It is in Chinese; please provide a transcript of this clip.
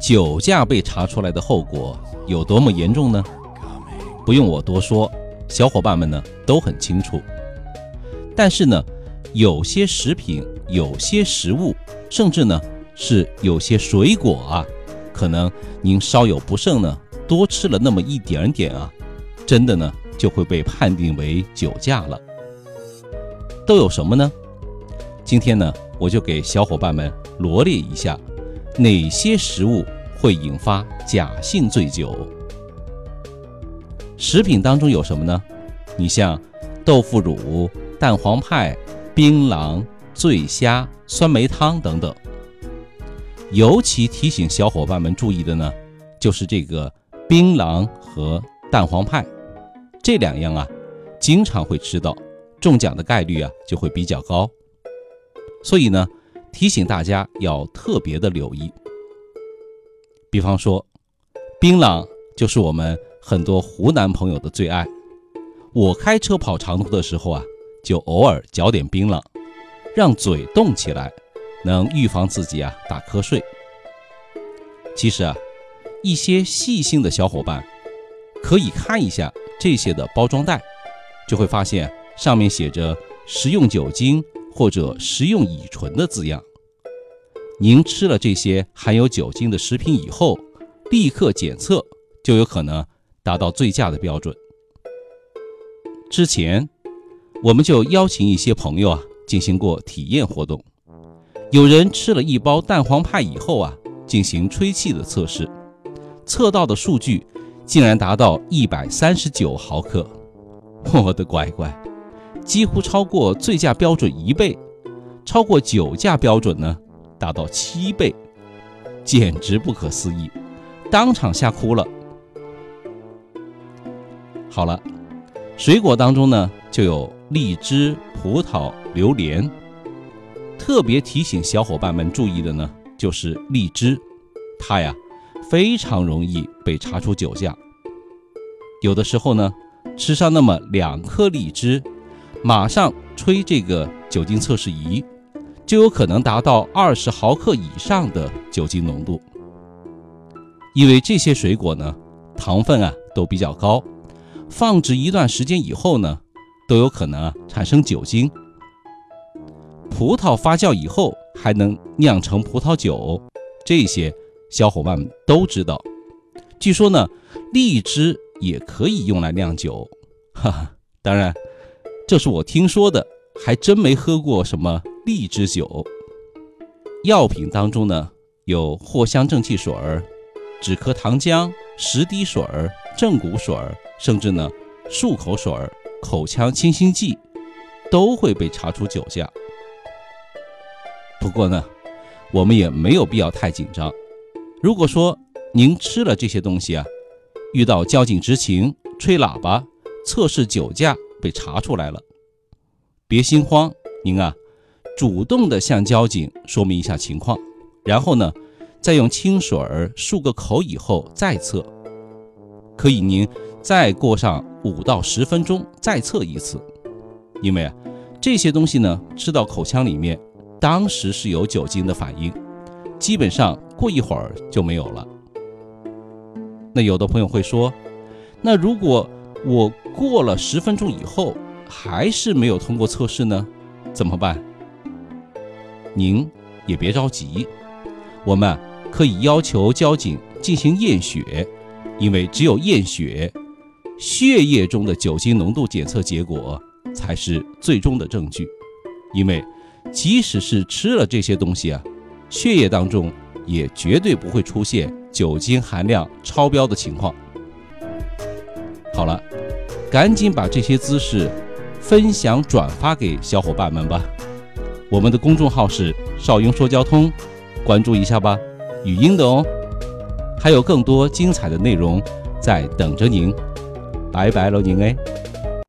酒驾被查出来的后果有多么严重呢？不用我多说，小伙伴们呢都很清楚。但是呢，有些食品、有些食物，甚至呢是有些水果啊，可能您稍有不慎呢，多吃了那么一点点啊，真的呢就会被判定为酒驾了。都有什么呢？今天呢，我就给小伙伴们罗列一下。哪些食物会引发假性醉酒？食品当中有什么呢？你像豆腐乳、蛋黄派、槟榔、醉虾、酸梅汤等等。尤其提醒小伙伴们注意的呢，就是这个槟榔和蛋黄派这两样啊，经常会吃到，中奖的概率啊就会比较高。所以呢。提醒大家要特别的留意，比方说，槟榔就是我们很多湖南朋友的最爱。我开车跑长途的时候啊，就偶尔嚼点槟榔，让嘴动起来，能预防自己啊打瞌睡。其实啊，一些细心的小伙伴可以看一下这些的包装袋，就会发现上面写着食用酒精。或者食用乙醇的字样，您吃了这些含有酒精的食品以后，立刻检测就有可能达到醉驾的标准。之前我们就邀请一些朋友啊进行过体验活动，有人吃了一包蛋黄派以后啊进行吹气的测试，测到的数据竟然达到一百三十九毫克，我的乖乖！几乎超过醉驾标准一倍，超过酒驾标准呢，达到七倍，简直不可思议，当场吓哭了。好了，水果当中呢就有荔枝、葡萄、榴莲。特别提醒小伙伴们注意的呢，就是荔枝，它呀非常容易被查出酒驾。有的时候呢，吃上那么两颗荔枝。马上吹这个酒精测试仪，就有可能达到二十毫克以上的酒精浓度。因为这些水果呢，糖分啊都比较高，放置一段时间以后呢，都有可能啊产生酒精。葡萄发酵以后还能酿成葡萄酒，这些小伙伴们都知道。据说呢，荔枝也可以用来酿酒，哈哈，当然。这是我听说的，还真没喝过什么荔枝酒。药品当中呢，有藿香正气水儿、止咳糖浆、十滴水儿、正骨水儿，甚至呢漱口水儿、口腔清新剂，都会被查出酒驾。不过呢，我们也没有必要太紧张。如果说您吃了这些东西啊，遇到交警执勤吹喇叭测试酒驾。被查出来了，别心慌，您啊，主动的向交警说明一下情况，然后呢，再用清水儿漱个口以后再测，可以您再过上五到十分钟再测一次，因为啊，这些东西呢吃到口腔里面，当时是有酒精的反应，基本上过一会儿就没有了。那有的朋友会说，那如果我过了十分钟以后，还是没有通过测试呢，怎么办？您也别着急，我们可以要求交警进行验血，因为只有验血，血液中的酒精浓度检测结果才是最终的证据。因为即使是吃了这些东西啊，血液当中也绝对不会出现酒精含量超标的情况。好了，赶紧把这些姿势分享转发给小伙伴们吧。我们的公众号是少英说交通，关注一下吧，语音的哦。还有更多精彩的内容在等着您，拜拜喽您哎。